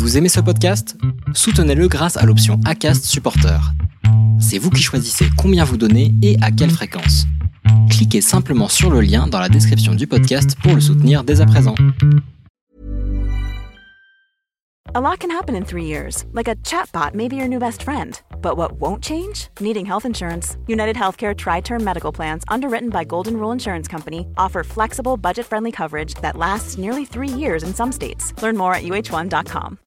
Vous aimez ce podcast? Soutenez-le grâce à l'option ACAST Supporter. C'est vous qui choisissez combien vous donnez et à quelle fréquence. Cliquez simplement sur le lien dans la description du podcast pour le soutenir dès à présent. A lot can happen in three years, like a chatbot may be your new best friend. But what won't change? Needing health insurance. United Healthcare Tri Term Medical Plans, underwritten by Golden Rule Insurance Company, offer flexible, budget friendly coverage that lasts nearly three years in some states. Learn more at uh1.com.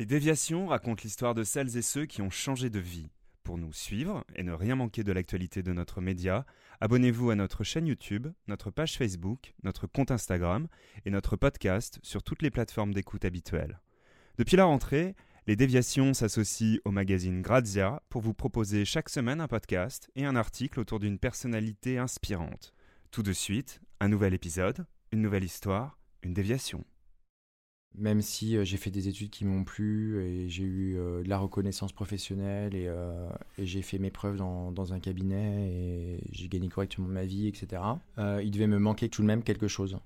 Les déviations racontent l'histoire de celles et ceux qui ont changé de vie. Pour nous suivre et ne rien manquer de l'actualité de notre média, abonnez-vous à notre chaîne YouTube, notre page Facebook, notre compte Instagram et notre podcast sur toutes les plateformes d'écoute habituelles. Depuis la rentrée, les déviations s'associent au magazine Grazia pour vous proposer chaque semaine un podcast et un article autour d'une personnalité inspirante. Tout de suite, un nouvel épisode, une nouvelle histoire, une déviation. Même si euh, j'ai fait des études qui m'ont plu et j'ai eu euh, de la reconnaissance professionnelle et, euh, j'ai fait mes preuves dans, un cabinet et j'ai gagné correctement ma vie, etc. il devait me manquer tout de même quelque chose.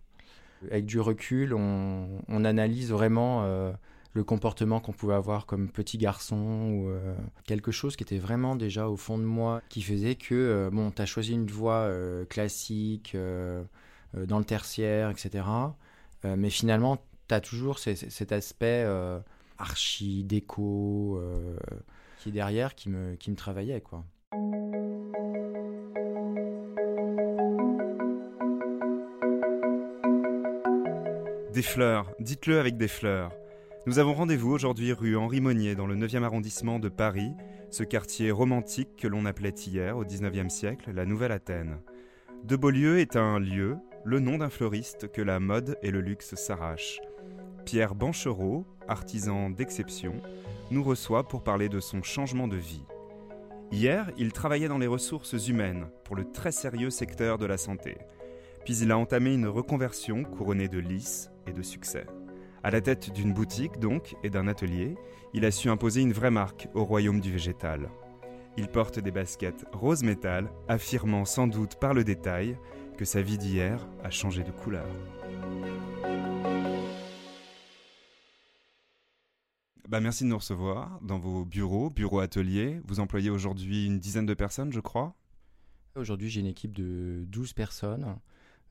Avec du recul, on, analyse vraiment le comportement qu'on pouvait avoir comme petit garçon ou quelque chose qui était vraiment déjà au fond de moi qui faisait que, bon, tu as choisi une voie classique dans le tertiaire, etc. Mais finalement, tu as toujours cet aspect euh, archi, déco, euh, qui est derrière, qui me, qui me travaillait, quoi. Des fleurs, dites-le avec des fleurs. Nous avons rendez-vous aujourd'hui rue Henri Monnier dans le 9e arrondissement de Paris, ce quartier romantique que l'on appelait hier, au 19e siècle, la Nouvelle Athènes. De Beaulieu est un lieu, le nom d'un fleuriste que la mode et le luxe s'arrachent. Pierre Banchereau, artisan d'exception, nous reçoit pour parler de son changement de vie. Hier, il travaillait dans les ressources humaines pour le très sérieux secteur de la santé. Puis il a entamé une reconversion couronnée de lices et de succès. À la tête d'une boutique donc et d'un atelier, il a su imposer une vraie marque au royaume du végétal. Il porte des baskets rose métal, affirmant sans doute par le détail que sa vie d'hier a changé de couleur. Bah merci de nous recevoir dans vos bureaux, bureaux ateliers. Vous employez aujourd'hui une dizaine de personnes, je crois. Aujourd'hui, j'ai une équipe de 12 personnes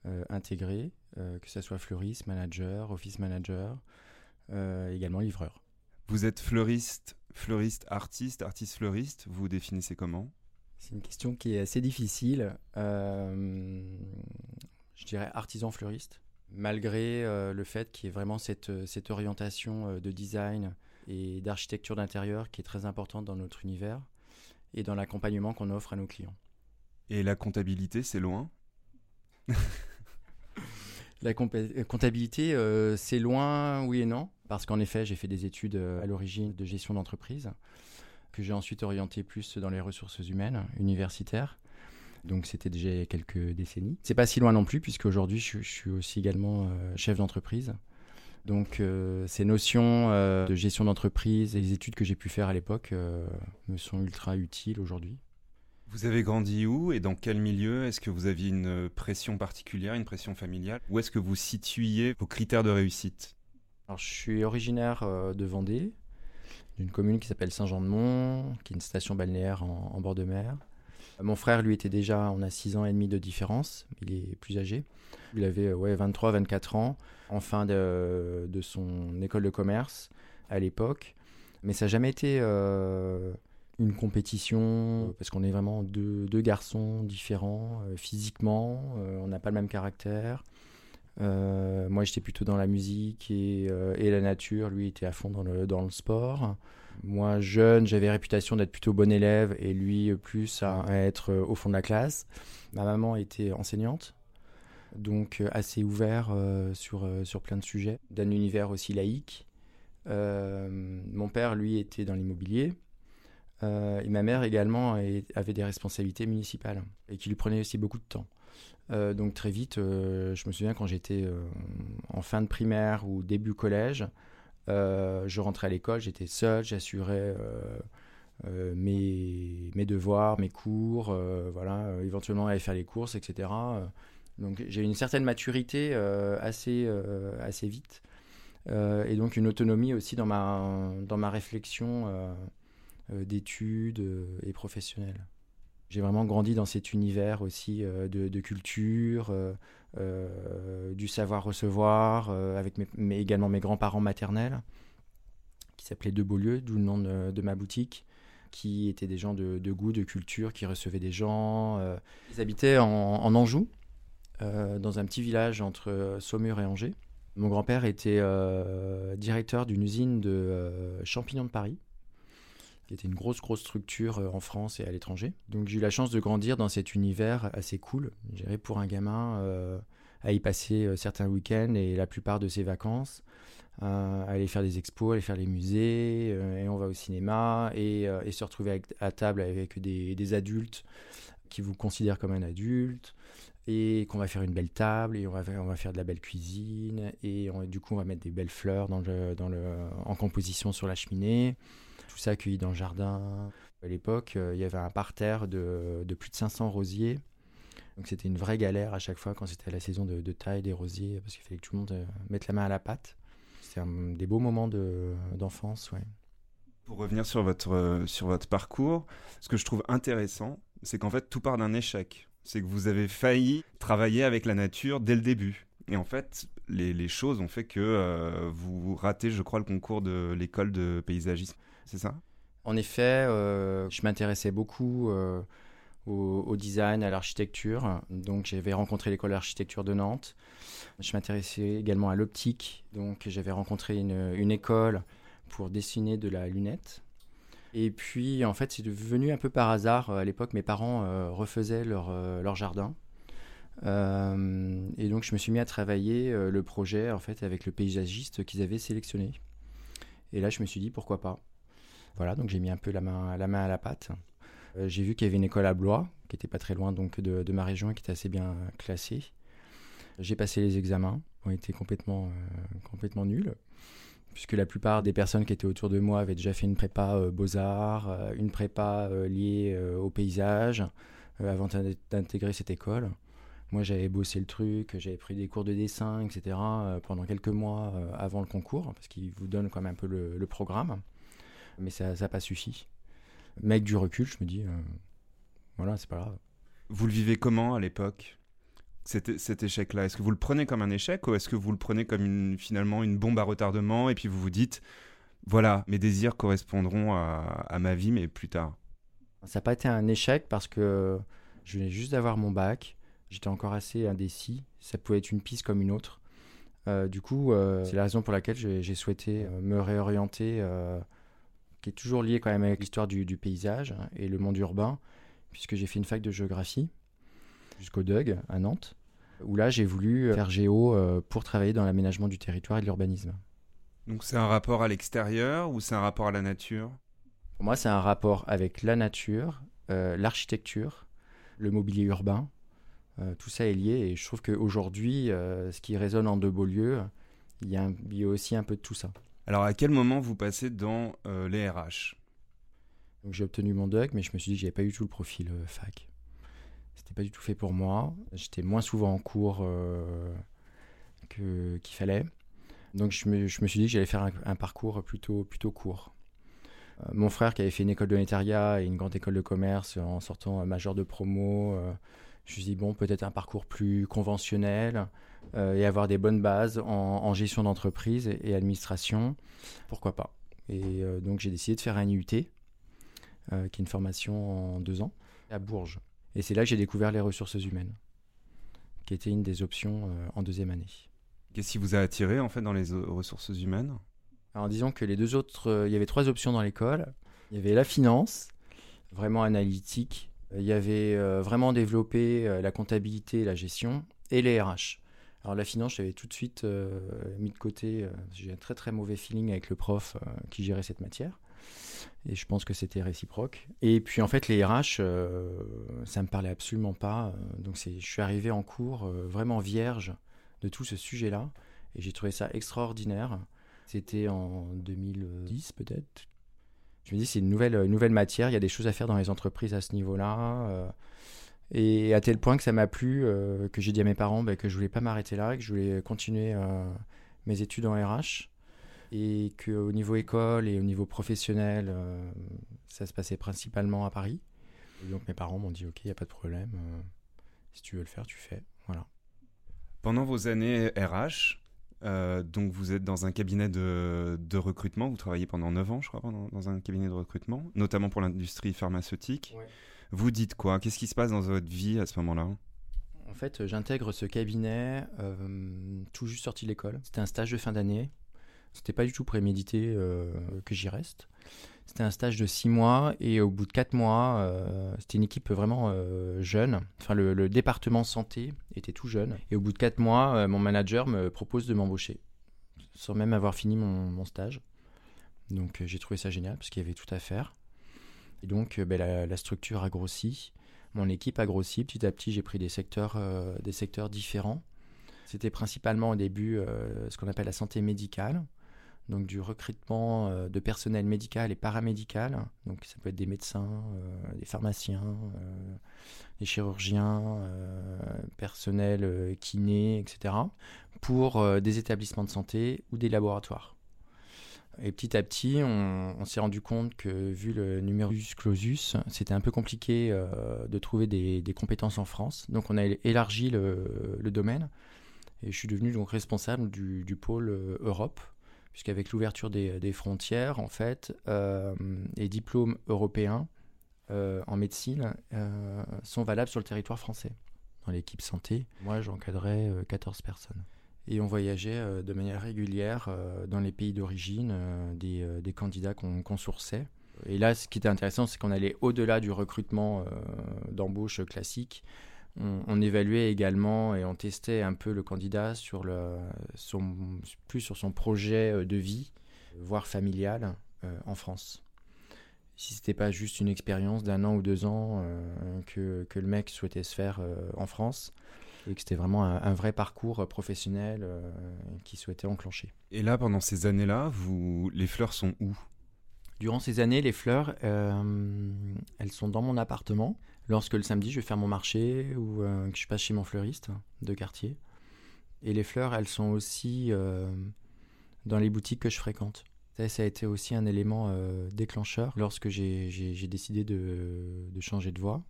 euh, intégrées, euh, que ce soit fleuriste, manager, office manager, euh, également livreur. Vous êtes fleuriste, fleuriste artiste, artiste fleuriste. Vous vous définissez comment? C'est une question qui est assez difficile. Je dirais artisan fleuriste, malgré euh, le fait qu'il y ait vraiment cette, cette orientation euh, de design et d'architecture d'intérieur qui est très importante dans notre univers et dans l'accompagnement qu'on offre à nos clients. Et la comptabilité, c'est loin? La euh, comptabilité, euh, c'est loin, oui et non, parce qu'en effet, j'ai fait des études euh, à l'origine de gestion d'entreprise, que j'ai ensuite orienté plus dans les ressources humaines universitaires. Donc c'était déjà il y a quelques décennies. C'est pas si loin non plus, puisque aujourd'hui je, je suis aussi également euh, chef d'entreprise. Donc euh, ces notions euh, de gestion d'entreprise et les études que j'ai pu faire à l'époque euh, me sont ultra utiles aujourd'hui. Vous avez grandi où et dans quel milieu? Est-ce que vous aviez une pression particulière, une pression familiale? Où est-ce que vous situiez vos critères de réussite? Alors, je suis originaire de Vendée, d'une commune qui s'appelle Saint-Jean-de-Mont, qui est une station balnéaire en, en bord de mer. Euh, Mon frère, lui, était déjà, on a 6 ans et demi de différence, il est plus âgé. Il avait euh, ouais, 23, 24 ans, en fin de, son école de commerce à l'époque. Mais ça n'a jamais été euh, une compétition, parce qu'on est vraiment deux, garçons différents physiquement, on n'a pas le même caractère. Moi, j'étais plutôt dans la musique et, la nature. Lui était à fond dans le sport. Moi, jeune, j'avais réputation d'être plutôt bon élève et lui plus à, être euh, au fond de la classe. Ma maman était enseignante, donc euh, assez ouvert euh, sur, sur plein de sujets, d'un univers aussi laïque. Mon père, lui, était dans l'immobilier. Et ma mère également avait des responsabilités municipales et qui lui prenaient aussi beaucoup de temps. Donc très vite, je me souviens quand j'étais en fin de primaire ou début collège, je rentrais à l'école, j'étais seul, j'assurais euh, euh, mes, devoirs, mes cours, euh, voilà, euh, éventuellement aller faire les courses, etc. Euh, Donc j'ai une certaine maturité euh, assez, euh, assez vite. et donc une autonomie aussi dans ma, dans ma réflexion d'études et professionnelle. J'ai vraiment grandi dans cet univers aussi de, culture, du savoir recevoir, avec mes, également mes grands-parents maternels, qui s'appelaient De Beaulieu, d'où le nom de ma boutique qui étaient des gens de, goût, de culture, qui recevaient des gens. Euh. Ils habitaient en, Anjou, euh, dans un petit village entre Saumur et Angers. Mon grand-père était euh, directeur d'une usine de champignons de Paris, qui était une grosse, grosse structure en France et à l'étranger. Donc j'ai eu la chance de grandir dans cet univers assez cool, je pour un gamin, à y passer certains week-ends et la plupart de ses vacances. Euh, aller faire des expos, aller faire les musées, euh, et on va au cinéma, et, euh, se retrouver à table avec des, adultes qui vous considèrent comme un adulte, et qu'on va faire une belle table, et on va, faire de la belle cuisine, et du coup on va mettre des belles fleurs en composition sur la cheminée, tout ça accueilli dans le jardin. À l'époque, il y avait un parterre de, de plus de 500 rosiers. Donc c'était une vraie galère à chaque fois quand c'était la saison de, de taille des rosiers, parce qu'il fallait que tout le monde mette la main à la pâte c'est des beaux moments d'enfance. ouais. Pour revenir sur votre, euh, sur votre parcours, ce que je trouve intéressant, c'est qu'en fait, tout part d'un échec. C'est que vous avez failli travailler avec la nature dès le début. Et en fait, les, choses ont fait que euh, vous ratez, je crois, le concours de l'école de paysagisme. C'est ça En effet, euh, je m'intéressais beaucoup au, design, à l'architecture. Donc j'avais rencontré l'école d'architecture de Nantes. Je m'intéressais également à l'optique. Donc j'avais rencontré une, école pour dessiner de la lunette. Et puis en fait c'est devenu un peu par hasard. À l'époque mes parents euh, refaisaient leur, euh, jardin. Euh, et donc je me suis mis à travailler le projet en fait avec le paysagiste qu'ils avaient sélectionné. Et là je me suis dit pourquoi pas. Voilà donc j'ai mis un peu la main, à la pâte. Euh, j'ai vu qu'il y avait une école à Blois, qui était pas très loin donc de, ma région qui était assez bien classée. J'ai passé les examens, ont été complètement, euh, complètement nuls, puisque la plupart des personnes qui étaient autour de moi avaient déjà fait une prépa euh, beaux-arts, une prépa liée au paysage, avant d'intégrer cette école. Moi, j'avais bossé le truc, j'avais pris des cours de dessin, etc., pendant quelques mois avant le concours, parce qu'ils vous donnent quand même un peu le, programme. Mais ça n'a pas suffi. Mais avec du recul, je me dis, euh, voilà, c'est pas grave. Vous le vivez comment à l'époque cet, cet échec-là? Est-ce que vous le prenez comme un échec ou est-ce que vous le prenez comme une, finalement une bombe à retardement et puis vous vous dites, voilà, mes désirs correspondront à, ma vie, mais plus tard? Ça n'a pas été un échec parce que je venais juste d'avoir mon bac, j'étais encore assez indécis, ça pouvait être une piste comme une autre. Euh, du coup, euh, c'est la raison pour laquelle j'ai souhaité me réorienter qui est toujours lié quand même avec l'histoire du, paysage et le monde urbain, puisque j'ai fait une fac de géographie jusqu'au DUG à Nantes, où là j'ai voulu faire géo euh, pour travailler dans l'aménagement du territoire et de l'urbanisme. Donc c'est un rapport à l'extérieur ou c'est un rapport à la nature? Pour moi c'est un rapport avec la nature, euh, l'architecture, le mobilier urbain. Euh, tout ça est lié et je trouve qu'aujourd'hui, ce qui résonne en De Beaulieu, il y, a il y a aussi un peu de tout ça. Alors, à quel moment vous passez dans euh, les RH J'ai obtenu mon doc, mais je me suis dit que j'avais pas eu tout le profil euh, fac. C'était pas du tout fait pour moi. J'étais moins souvent en cours euh, qu'il fallait. Donc, je me, suis dit que j'allais faire un, parcours plutôt, plutôt court. mon frère, qui avait fait une école de netariat et une grande école de commerce en sortant majeur de promo, je me suis dit, bon, peut-être un parcours plus conventionnel euh, et avoir des bonnes bases en, gestion d'entreprise et, administration, pourquoi pas. Et euh, donc j'ai décidé de faire un IUT, euh, qui est une formation en deux ans, à Bourges. Et c'est là que j'ai découvert les ressources humaines, qui était une des options en deuxième année. Qu'est-ce qui vous a attiré en fait dans les ressources humaines? Alors disons que les deux autres, il y avait trois options dans l'école. Il y avait la finance, vraiment analytique, il y avait vraiment développé la comptabilité la gestion, et les RH. Alors la finance, j'avais tout de suite euh, mis de côté. Euh, j'ai un très très mauvais feeling avec le prof euh, qui gérait cette matière. Et je pense que c'était réciproque. Et puis en fait, les RH, ça me parlait absolument pas. Donc je suis arrivé en cours vraiment vierge de tout ce sujet-là. Et j'ai trouvé ça extraordinaire. C'était en 2010 peut-être. Je me dis, c'est une nouvelle, nouvelle matière. Il y a des choses à faire dans les entreprises à ce niveau-là. Et à tel point que ça m'a plu, euh, que j'ai dit à mes parents bah, que je voulais pas m'arrêter là, que je voulais continuer euh, mes études en RH. Et qu'au niveau école et au niveau professionnel, ça se passait principalement à Paris. Et donc mes parents m'ont dit ok, il n'y a pas de problème. si tu veux le faire, tu fais. Voilà. Pendant vos années RH, euh, donc vous êtes dans un cabinet de, recrutement, vous travaillez pendant 9 ans, je crois, dans un cabinet de recrutement, notamment pour l'industrie pharmaceutique. Vous dites quoi? Qu'est-ce qui se passe dans votre vie à ce moment-là? En fait, j'intègre ce cabinet euh, tout juste sorti de l'école. C'était un stage de fin d'année. C'était pas du tout prémédité euh, que j'y reste. C'était un stage de six mois et au bout de quatre mois, euh, c'était une équipe vraiment euh, jeune. Enfin, le, département santé était tout jeune. Et au bout de quatre mois, euh, mon manager me propose de m'embaucher, sans même avoir fini mon, stage. Donc j'ai trouvé ça génial parce qu'il y avait tout à faire. Et donc ben, la, structure a grossi, mon équipe a grossi. Petit à petit, j'ai pris des secteurs, des secteurs différents. C'était principalement au début ce qu'on appelle la santé médicale donc du recrutement euh, de personnel médical et paramédical. Donc ça peut être des médecins, euh, des pharmaciens, euh, des chirurgiens, personnel kiné, etc. pour des établissements de santé ou des laboratoires. Et petit à petit, on, s'est rendu compte que vu le numerus clausus, c'était un peu compliqué de trouver des, compétences en France. Donc on a élargi le, domaine et je suis devenu donc responsable du, du pôle Europe puisqu'avec l'ouverture des, frontières, en fait, euh, les diplômes européens euh, en médecine euh, sont valables sur le territoire français. Dans l'équipe santé, moi j'encadrais 14 personnes. Et on voyageait de manière régulière dans les pays d'origine des, candidats qu'on sourçait. Et là, ce qui était intéressant, c'est qu'on allait au-delà du recrutement d'embauche classique on, évaluait également et on testait un peu le candidat sur le, plus sur son projet euh, de vie, voire familial, euh, en France. Si c'était pas juste une expérience d'un an ou deux ans euh, que, le mec souhaitait se faire en France, et que c'était vraiment un, vrai parcours professionnel qu'il souhaitait enclencher. Et là, pendant ces années-là, vous, les fleurs sont où? Durant ces années, les fleurs, elles sont dans mon appartement lorsque le samedi je vais faire mon marché ou euh, que je passe chez mon fleuriste de quartier. Et les fleurs, elles sont aussi euh, dans les boutiques que je fréquente. Ça, a été aussi un élément euh, déclencheur lorsque j'ai décidé de, de, changer de voie,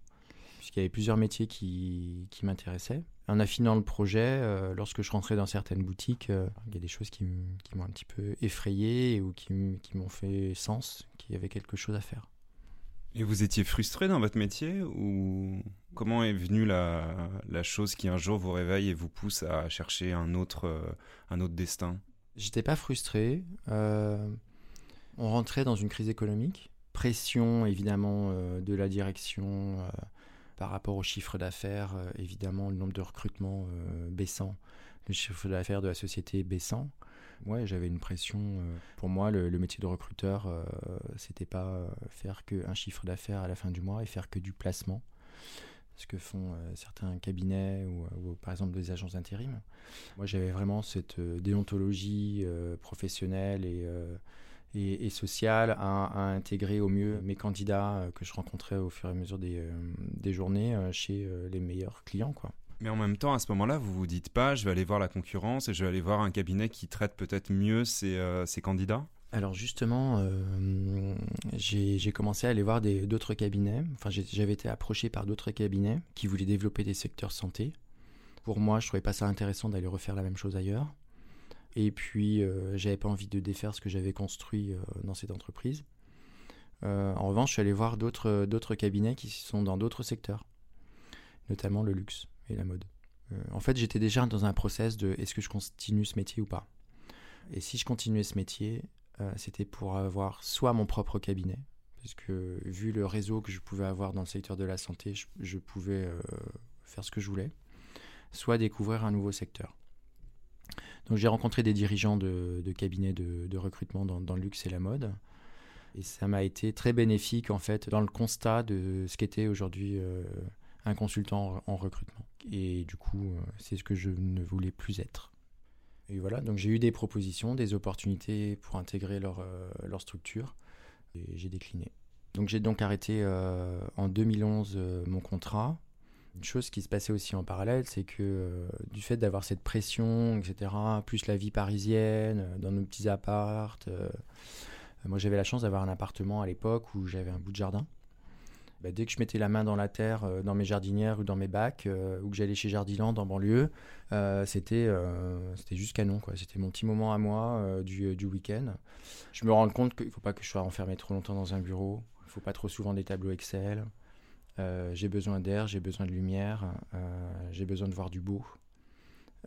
puisqu'il y avait plusieurs métiers qui, qui m'intéressaient. En affinant le projet, lorsque je rentrais dans certaines boutiques, il y a des choses qui m'ont un petit peu effrayé ou qui m'ont fait sens, qu'il y avait quelque chose à faire. Et vous étiez frustré dans votre métier ou comment est venue la, chose qui un jour vous réveille et vous pousse à chercher un autre, euh, un autre destin? J'étais pas frustré. Euh, on rentrait dans une crise économique, pression évidemment euh, de la direction par rapport au chiffre d'affaires, évidemment le nombre de recrutements baissant, le chiffre d'affaires de la société baissant ouais, j'avais une pression. Euh, pour moi, le, métier de recruteur, euh, c'était pas euh, faire qu'un chiffre d'affaires à la fin du mois et faire que du placement. Ce que font certains cabinets ou, par exemple des agences d'intérim. Moi, j'avais vraiment cette déontologie professionnelle et, et, sociale à, intégrer au mieux mes candidats que je rencontrais au fur et à mesure des, des journées chez les meilleurs clients. Quoi. Mais en même temps, à ce moment-là, vous vous dites pas, je vais aller voir la concurrence et je vais aller voir un cabinet qui traite peut-être mieux ses, euh, candidats? Alors justement, euh, j'ai commencé à aller voir d'autres cabinets. Enfin, j'avais été approché par d'autres cabinets qui voulaient développer des secteurs santé. Pour moi, je trouvais pas ça intéressant d'aller refaire la même chose ailleurs. Et puis, euh, j'avais pas envie de défaire ce que j'avais construit dans cette entreprise. en revanche, je suis allé voir d'autres cabinets qui sont dans d'autres secteurs, notamment le luxe et la mode. Euh, en fait, j'étais déjà dans un process de est-ce que je continue ce métier ou pas? Et si je continuais ce métier, euh, c'était pour avoir soit mon propre cabinet, puisque vu le réseau que je pouvais avoir dans le secteur de la santé, je, pouvais euh, faire ce que je voulais, soit découvrir un nouveau secteur. Donc j'ai rencontré des dirigeants de, cabinets de, recrutement dans, le luxe et la mode. Et ça m'a été très bénéfique en fait dans le constat de ce qu'était aujourd'hui un consultant en recrutement. Et du coup, euh, c'est ce que je ne voulais plus être. Et voilà, donc j'ai eu des propositions, des opportunités pour intégrer leur, euh, structure, et j'ai décliné. Donc j'ai donc arrêté euh, en 2011 mon contrat, Une chose qui se passait aussi en parallèle, c'est que du fait d'avoir cette pression, etc., plus la vie parisienne, dans nos petits appartes, moi j'avais la chance d'avoir un appartement à l'époque où j'avais un bout de jardin. Bah, dès que je mettais la main dans la terre, dans mes jardinières ou dans mes bacs, ou que j'allais chez Jardiland en banlieue, c'était c'était juste canon. C'était mon petit moment à moi du, week-end. Je me rends compte qu'il ne faut pas que je sois enfermé trop longtemps dans un bureau. Il ne faut pas trop souvent des tableaux Excel. Euh, j'ai besoin d'air, j'ai besoin de lumière, euh, j'ai besoin de voir du beau,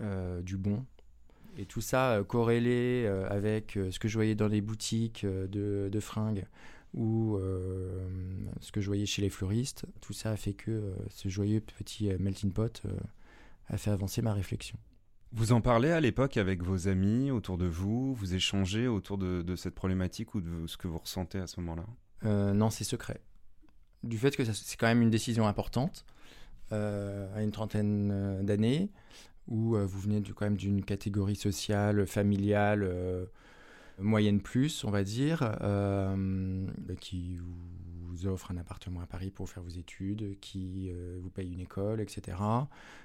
euh, du bon. Et tout ça corrélé avec ce que je voyais dans les boutiques de fringues ou ce que je voyais chez les fleuristes, tout ça a fait que ce joyeux petit melting pot a fait avancer ma réflexion. Vous en parlez à l'époque avec vos amis autour de vous? Vous échangez autour de, de cette problématique ou de ce que vous ressentez à ce moment-là? Non, c'est secret. Du fait que c'est quand même une décision importante euh, à une trentaine euh, d'années, où euh, vous venez quand même d'une catégorie sociale, familiale, moyenne plus, on va dire, bah, qui vous offre un appartement à Paris pour faire vos études, qui vous paye une école, etc.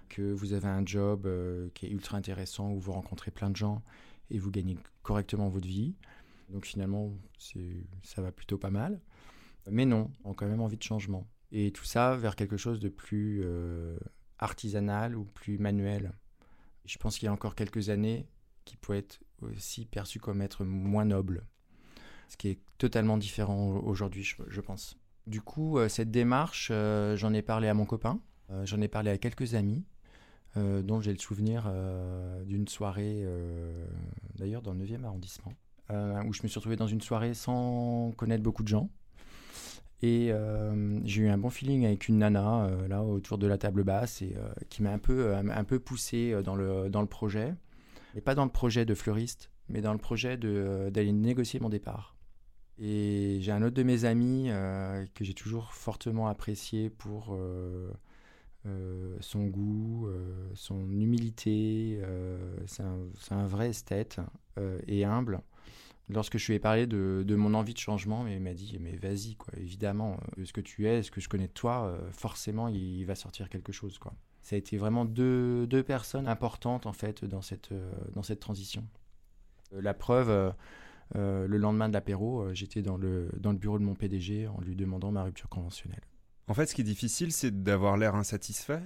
Que vous avez un job qui est ultra intéressant, où vous rencontrez plein de gens et vous gagnez correctement votre vie. Donc finalement, ça va plutôt pas mal. Mais non, on a quand même envie de changement. Et tout ça vers quelque chose de plus euh, artisanal ou plus manuel. Je pense qu'il y a encore quelques années qui pourrait être aussi perçu comme être moins noble. Ce qui est totalement différent aujourd'hui, je, pense. Du coup, euh, cette démarche, euh, j'en ai parlé à mon copain, j'en ai parlé à quelques amis, dont j'ai le souvenir d'une soirée, d'ailleurs dans le 9e arrondissement, où je me suis retrouvé dans une soirée sans connaître beaucoup de gens. Et euh, j'ai eu un bon feeling avec une nana euh, là autour de la table basse et euh, qui m'a un peu, un, peu poussé dans le, dans le projet. Mais pas dans le projet de fleuriste, mais dans le projet d'aller négocier mon départ. Et j'ai un autre de mes amis que j'ai toujours fortement apprécié pour son goût, son humilité. c'est un, vrai esthète et humble lorsque je lui ai parlé de, mon envie de changement, il m'a dit mais vas-y quoi, évidemment, euh, ce que tu es, ce que je connais de toi, euh, forcément il, va sortir quelque chose quoi. Ça a été vraiment deux, personnes importantes en fait dans cette, euh, dans cette transition. La preuve, le lendemain de l'apéro, j'étais dans le, dans le bureau de mon PDG en lui demandant ma rupture conventionnelle. En fait, ce qui est difficile, c'est d'avoir l'air insatisfait?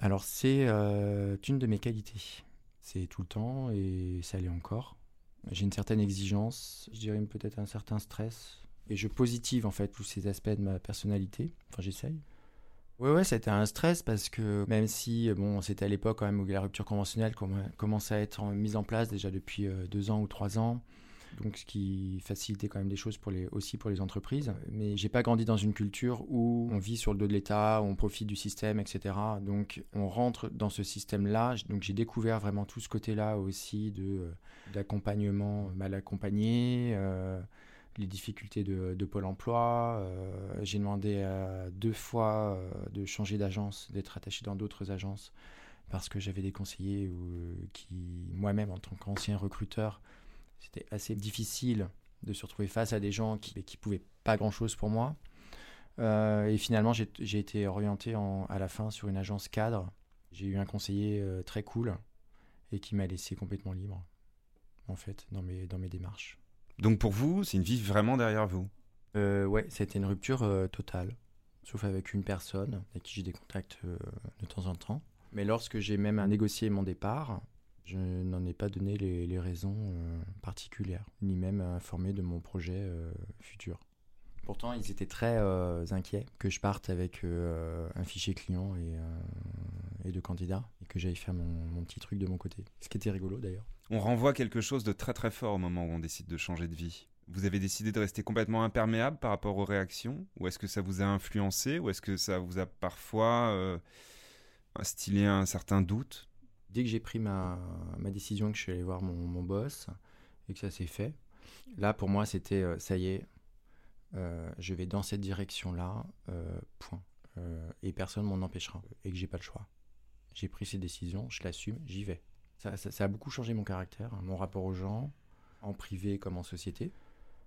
Alors c'est une de mes qualités. C'est tout le temps et ça l'est encore. J'ai une certaine exigence, je dirais peut-être un certain stress. Et je positive en fait tous ces aspects de ma personnalité. Enfin, j'essaye. Ouais, ouais, c'était un stress parce que même si, bon, c'était à l'époque quand même où la rupture conventionnelle commence à être mise en place déjà depuis euh, deux ans ou trois ans donc ce qui facilitait quand même des choses pour les, aussi pour les entreprises. Mais j'ai pas grandi dans une culture où on vit sur le dos de l'État, on profite du système, etc. Donc on rentre dans ce système-là. Donc j'ai découvert vraiment tout ce côté-là aussi de euh, d'accompagnement mal accompagné. Euh, les difficultés de, Pôle Emploi. Euh, j'ai demandé deux fois de changer d'agence, d'être attaché dans d'autres agences, parce que j'avais des conseillers qui, moi-même, en tant qu'ancien recruteur, c'était assez difficile de se retrouver face à des gens qui ne pouvaient pas grand-chose pour moi. Euh, et finalement, j'ai été orienté à la fin sur une agence cadre. J'ai eu un conseiller euh, très cool et qui m'a laissé complètement libre, en fait, dans mes démarches. Donc pour vous, c'est une vie vraiment derrière vous? Euh, Ouais, c'était une rupture euh, totale, sauf avec une personne avec qui j'ai des contacts de temps en temps. Mais lorsque j'ai même négocié mon départ, je n'en ai pas donné les, raisons euh, particulières, ni même informé de mon projet euh, futur. Pourtant, ils étaient très euh, inquiets que je parte avec un fichier client et, et de candidats et que j'aille faire mon, petit truc de mon côté. Ce qui était rigolo d'ailleurs. On renvoie quelque chose de très très fort au moment où on décide de changer de vie. Vous avez décidé de rester complètement imperméable par rapport aux réactions? Ou est-ce que ça vous a influencé? Ou est-ce que ça vous a parfois instillé un certain doute? Dès que j'ai pris ma, ma, décision, que je suis allé voir mon, mon boss et que ça s'est fait, là pour moi c'était euh, ça y est, euh, je vais dans cette direction-là, euh, point. et personne m'en empêchera et que j'ai pas le choix. J'ai pris ces décisions, je l'assume, j'y vais. Ça, a beaucoup changé mon caractère, hein, mon rapport aux gens, en privé comme en société.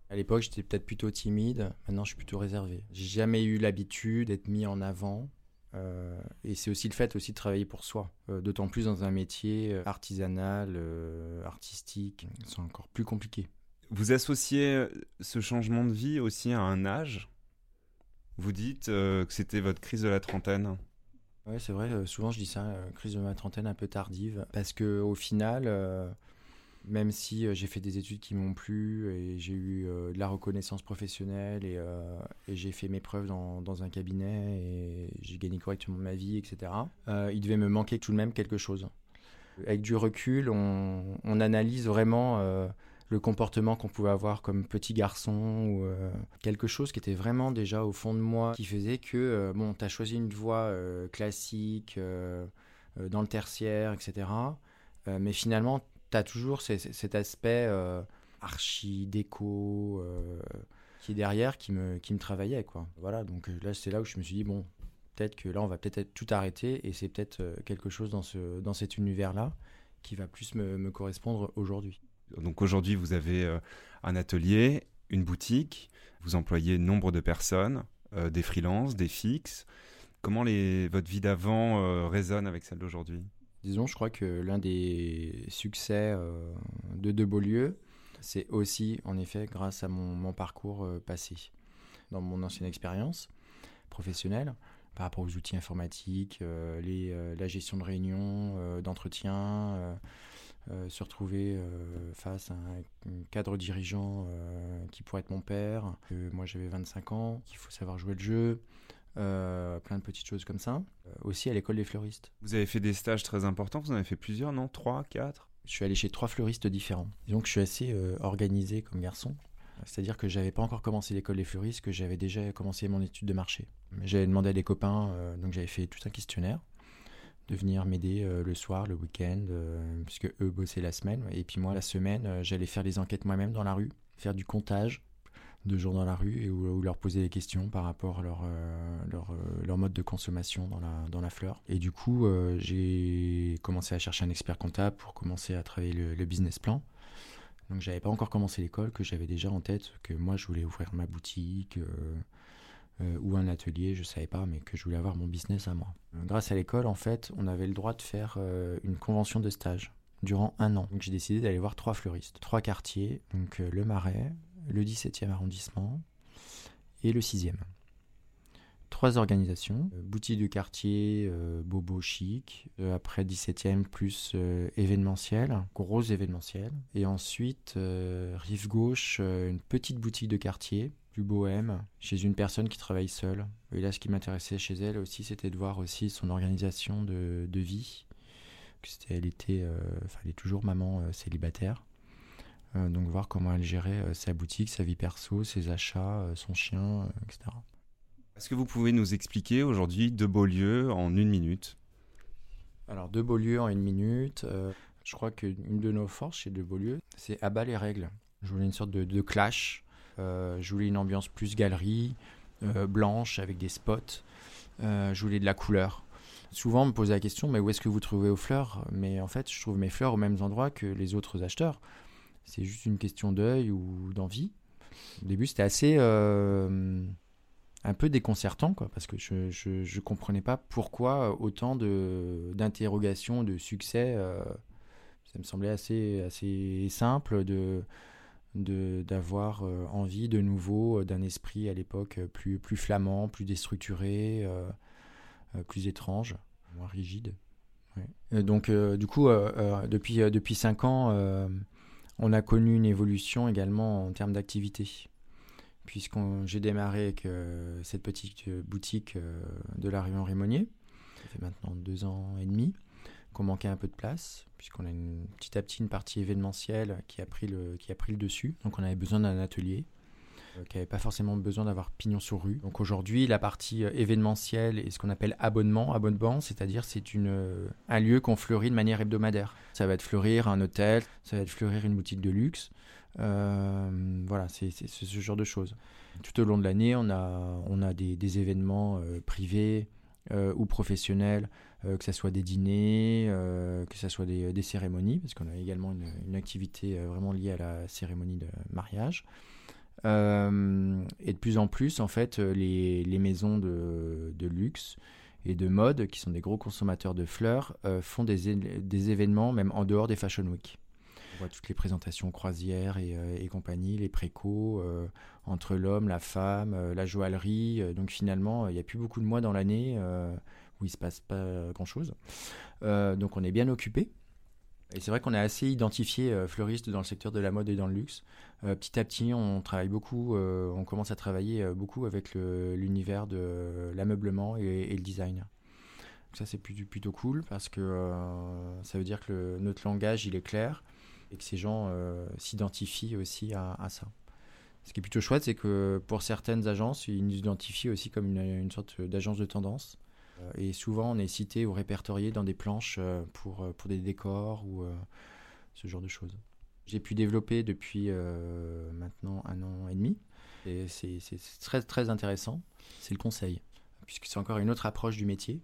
À l'époque, j'étais peut-être plutôt timide. Maintenant, je suis plutôt réservé. J'ai jamais eu l'habitude d'être mis en avant et c'est aussi le fait aussi de travailler pour soi, d'autant plus dans un métier artisanal, artistique, c'est encore plus compliqué. Vous associez ce changement de vie aussi à un âge? Vous dites que c'était votre crise de la trentaine Oui, c'est vrai, souvent je dis ça, crise de la trentaine un peu tardive, parce que au final même si euh, j'ai fait des études qui m'ont plu et j'ai eu euh, de la reconnaissance professionnelle et, euh, j'ai fait mes preuves dans, un cabinet et j'ai gagné correctement ma vie, etc. il devait me manquer tout de même quelque chose. Avec du recul, on analyse vraiment le comportement qu'on pouvait avoir comme petit garçon ou quelque chose qui était vraiment déjà au fond de moi qui faisait que, bon, tu as choisi une voie classique dans le tertiaire, etc. mais finalement, tu as toujours cet aspect euh, archi-déco euh, qui est derrière, qui me, qui me travaillait. Quoi. Voilà, donc euh, là, c'est là où je me suis dit, bon, peut-être que là, on va peut-être tout arrêter et c'est peut-être quelque chose dans, ce, dans cet univers-là qui va plus me correspondre aujourd'hui. Donc aujourd'hui, vous avez un atelier, une boutique, vous employez nombre de personnes, des freelances, des fixes. Comment votre vie d'avant résonne avec celle d'aujourd'hui? Disons, je crois que l'un des succès euh, de De Beaulieu, c'est aussi, en effet, grâce à mon, parcours euh, passé. Dans mon ancienne expérience professionnelle, par rapport aux outils informatiques, euh, la gestion de réunions, d'entretien, se retrouver face à un, cadre dirigeant qui pourrait être mon père, moi j'avais 25 ans, qu'il faut savoir jouer le jeu, euh, plein de petites choses comme ça. Euh, aussi à l'école des fleuristes. Vous avez fait des stages très importants, vous en avez fait plusieurs, non? Trois, quatre? Je suis allé chez trois fleuristes différents. Donc je suis assez euh, organisé comme garçon. C'est-à-dire que j'avais pas encore commencé l'école des fleuristes, que j'avais déjà commencé mon étude de marché. J'avais demandé à des copains, donc j'avais fait tout un questionnaire, de venir m'aider le soir, le week-end, puisque eux bossaient la semaine. Et puis moi, la semaine, j'allais faire les enquêtes moi-même dans la rue, faire du comptage, de gens dans la rue et où, leur poser des questions par rapport à leur, euh, leur, euh, leur, mode de consommation dans la, dans la fleur. Et du coup, euh, j'ai commencé à chercher un expert comptable pour commencer à travailler le, business plan. Donc j'avais pas encore commencé l'école, que j'avais déjà en tête que moi je voulais ouvrir ma boutique ou un atelier, je savais pas, mais que je voulais avoir mon business à moi. Grâce à l'école, en fait, on avait le droit de faire une convention de stage durant un an. Donc j'ai décidé d'aller voir trois fleuristes, trois quartiers, donc le Marais, le 17e arrondissement et le 6e. Trois organisations, euh, boutique du quartier, euh, bobo chic, euh, après 17e plus événementiel, gros événementiel, et ensuite rive gauche, une petite boutique de quartier, plus bohème, chez une personne qui travaille seule. Et là, ce qui m'intéressait chez elle aussi, c'était de voir aussi son organisation de, vie. Elle était, enfin, elle est toujours maman célibataire. Euh, donc voir comment elle gérait euh, sa boutique, sa vie perso, ses achats, euh, son chien, etc. Est-ce que vous pouvez nous expliquer aujourd'hui De Beaulieu en une minute? Alors De Beaulieu en une minute, je crois qu'une de nos forces chez De Beaulieu, c'est abat les règles. Je voulais une sorte de, clash, je voulais une ambiance plus galerie, blanche avec des spots, je voulais de la couleur. Souvent, on me pose la question, mais où est-ce que vous trouvez vos fleurs? Mais en fait, je trouve mes fleurs au même endroit que les autres acheteurs. C'est juste une question d'œil ou d'envie. Au début, c'était assez euh, un peu déconcertant, parce que je, ne comprenais pas pourquoi autant d'interrogations, de succès. Euh, ça me semblait assez assez simple de d'avoir euh, envie de nouveau d'un esprit à l'époque plus plus flamand, plus déstructuré, plus étrange, moins rigide. donc du coup, depuis depuis cinq ans on a connu une évolution également en termes d'activité, puisque j'ai démarré avec euh, cette petite euh, boutique euh, de la rue Henri Monnier, ça fait maintenant deux ans et demi, qu'on manquait un peu de place, puisqu'on a une, petit à petit une partie événementielle qui a pris le, qui a pris le dessus, donc on avait besoin d'un atelier. Euh, qui n'avaient pas forcément besoin d'avoir pignon sur rue. Donc aujourd'hui, la partie euh, événementielle et ce qu'on appelle abonnement, abonnement, c'est-à-dire c'est une euh, un lieu qu'on fleurit de manière hebdomadaire. Ça va être fleurir un hôtel, ça va être fleurir une boutique de luxe. voilà, c'est ce genre de choses. Tout au long de l'année, on a, on a des événements privés ou professionnels, que ce soit des dîners, que ce soit des, des cérémonies, parce qu'on a également une, une activité vraiment liée à la cérémonie de mariage. Euh, et de plus en plus, en fait, les, les maisons de, de, luxe et de mode, qui sont des gros consommateurs de fleurs, font des, des, événements même en dehors des Fashion Week. Voit toutes les présentations croisières et, et compagnie, les précaux, entre l'homme, la femme, la joaillerie. donc finalement, il n'y a plus beaucoup de mois dans l'année où il se passe pas grand-chose. donc on est bien occupé. Et c'est vrai qu'on est assez identifié euh, fleuriste dans le secteur de la mode et dans le luxe. Euh, petit à petit, on travaille beaucoup, euh, on commence à travailler beaucoup avec l'univers de l'ameublement et, le design. Donc ça, c'est plutôt cool parce que ça veut dire que notre langage, il est clair et que ces gens s'identifient aussi à, ça. Ce qui est plutôt chouette, c'est que pour certaines agences, ils nous identifient aussi comme une, sorte d'agence de tendance. Euh, et souvent, on est cité ou répertorié dans des planches euh, pour, euh, pour des décors ou ce genre de choses. J'ai pu développer depuis maintenant un an et demi. Et c'est très, très intéressant. C'est le conseil, puisque c'est encore une autre approche du métier.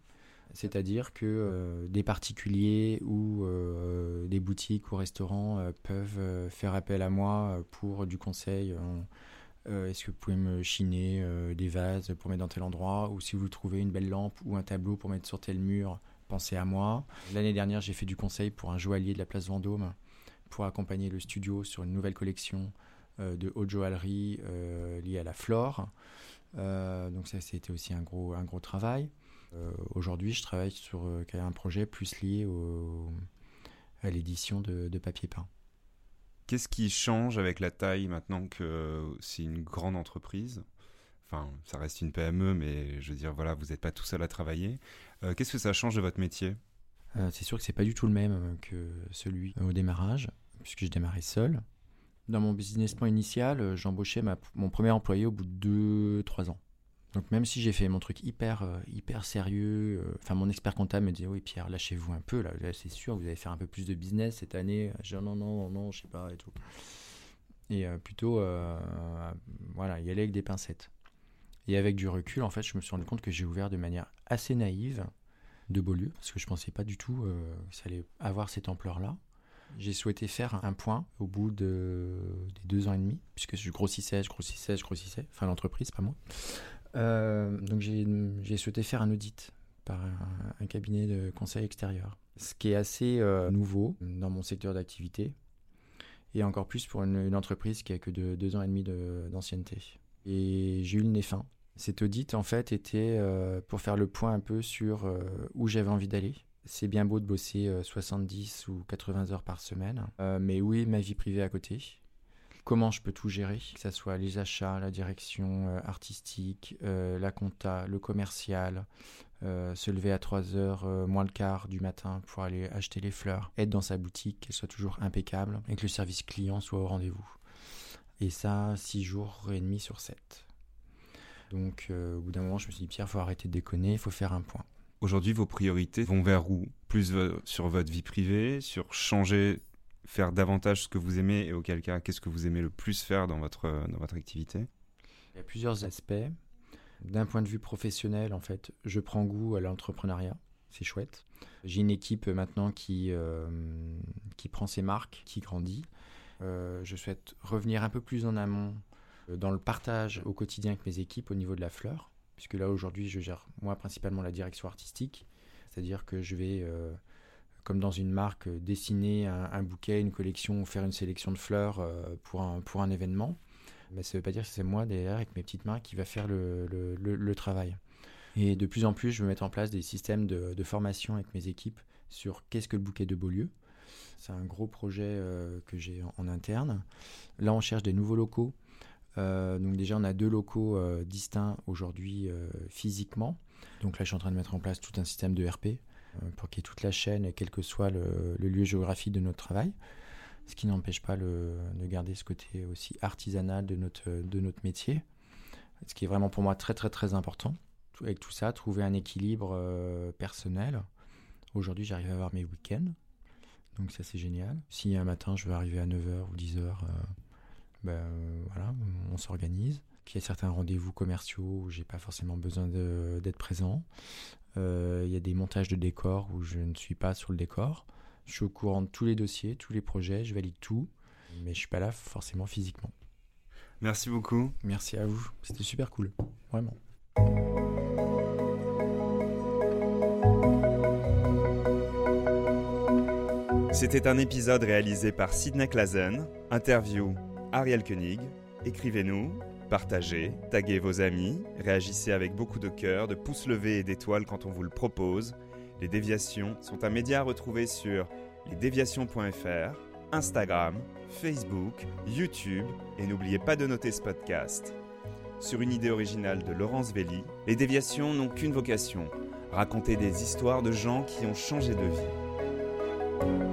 C'est-à-dire que des particuliers ou des boutiques ou restaurants peuvent faire appel à moi pour du conseil. Euh, est-ce que vous pouvez me chiner euh, des vases pour mettre dans tel endroit Ou si vous trouvez une belle lampe ou un tableau pour mettre sur tel mur, pensez à moi. L'année dernière, j'ai fait du conseil pour un joaillier de la place Vendôme pour accompagner le studio sur une nouvelle collection euh, de haute joaillerie liée à la flore. donc ça, c'était aussi un gros, un gros travail. Aujourd'hui, je travaille sur un projet plus lié à l'édition de papier peint. Qu'est-ce qui change avec la taille maintenant que c'est une grande entreprise? Enfin, ça reste une PME, mais je veux dire, voilà, vous n'êtes pas tout seul à travailler. Euh, qu'est-ce que ça change de votre métier? Euh, C'est sûr que c'est pas du tout le même euh, que celui au démarrage, puisque je démarrais seul. Dans mon business plan initial, j'embauchais mon premier employé au bout de 2-3 ans. Donc même si j'ai fait mon truc hyper, euh, hyper sérieux, euh, enfin mon expert comptable me dit oui Pierre, lâchez-vous un peu, là, c'est sûr, vous allez faire un peu plus de business cette année. Je dis non, non, non, je sais pas et tout. Et euh, plutôt, voilà, y aller avec des pincettes. Et avec du recul, en fait, je me suis rendu compte que j'ai ouvert de manière assez naïve de Beaulieu, parce que je pensais pas du tout que ça allait avoir cette ampleur-là. J'ai souhaité faire un point au bout de, des deux ans et demi, puisque je grossissais, je grossissais, je grossissais, enfin l'entreprise, pas moi. Euh, donc j'ai souhaité faire un audit par un, cabinet de conseil extérieur. Ce qui est assez euh, nouveau dans mon secteur d'activité et encore plus pour une, entreprise qui a que de, deux ans et demi d'ancienneté. Et j'ai eu le nez fin. Cet audit, en fait, était euh, pour faire le point un peu sur où j'avais envie d'aller. C'est bien beau de bosser 70 ou 80 heures par semaine, mais où est ma vie privée à côté? Comment je peux tout gérer, que ce soit les achats, la direction euh, artistique, euh, la compta, le commercial, euh, se lever à 3 heures moins le quart du matin pour aller acheter les fleurs, être dans sa boutique, qu'elle soit toujours impeccable et que le service client soit au rendez-vous. Et ça, 6 jours et demi sur 7. Donc au bout d'un moment, je me suis dit, Pierre, faut arrêter de déconner, il faut faire un point. Aujourd'hui, vos priorités vont vers où? Plus sur votre vie privée, sur changer faire davantage ce que vous aimez et auquel cas, qu'est-ce que vous aimez le plus faire dans votre, dans votre activité? Il y a plusieurs aspects. D'un point de vue professionnel, en fait, je prends goût à l'entrepreneuriat. C'est chouette. J'ai une équipe maintenant qui, euh, qui prend ses marques, qui grandit. Euh, je souhaite revenir un peu plus en amont euh, dans le partage au quotidien avec mes équipes au niveau de la fleur, puisque là aujourd'hui je gère moi principalement la direction artistique, c'est-à-dire que je vais comme dans une marque, euh, dessiner un, bouquet, une collection, faire une sélection de fleurs euh, pour un, pour un événement. Ça ne veut pas dire que c'est moi derrière avec mes petites mains qui va faire le, le, travail. Et de plus en plus, je veux mettre en place des systèmes de, formation avec mes équipes sur qu'est-ce que le bouquet de Beaulieu. C'est un gros projet euh, que j'ai en, interne. Là, on cherche des nouveaux locaux. donc déjà, on a deux locaux distincts aujourd'hui physiquement. Donc là, je suis en train de mettre en place tout un système de RP pour qu'il y ait toute la chaîne, quel que soit le, lieu géographique de notre travail. Ce qui n'empêche pas de garder ce côté aussi artisanal de notre, de notre métier. Ce qui est vraiment pour moi très très très important. Avec tout ça, trouver un équilibre euh, personnel. Aujourd'hui, j'arrive à avoir mes week-ends. Donc ça, c'est génial. Si un matin, je veux arriver à 9h ou 10h, euh, ben, voilà, on s'organise qu'il y a certains rendez-vous commerciaux où j'ai pas forcément besoin d'être présent. Euh, il y a des montages de décors où je ne suis pas sur le décor. Je suis au courant de tous les dossiers, tous les projets, je valide tout, mais je suis pas là forcément physiquement. Merci beaucoup. Merci à vous. C'était super cool, vraiment. C'était un épisode réalisé par Sidney Clazen. Interview Ariel Koenig. Écrivez-nous partagez, taguez vos amis, réagissez avec beaucoup de cœur, de pouces levés et d'étoiles quand on vous le propose. Les déviations sont un média à retrouver sur lesdéviations.fr, Instagram, Facebook, YouTube et n'oubliez pas de noter ce podcast. Sur une idée originale de Laurence Velli, les déviations n'ont qu'une vocation, raconter des histoires de gens qui ont changé de vie.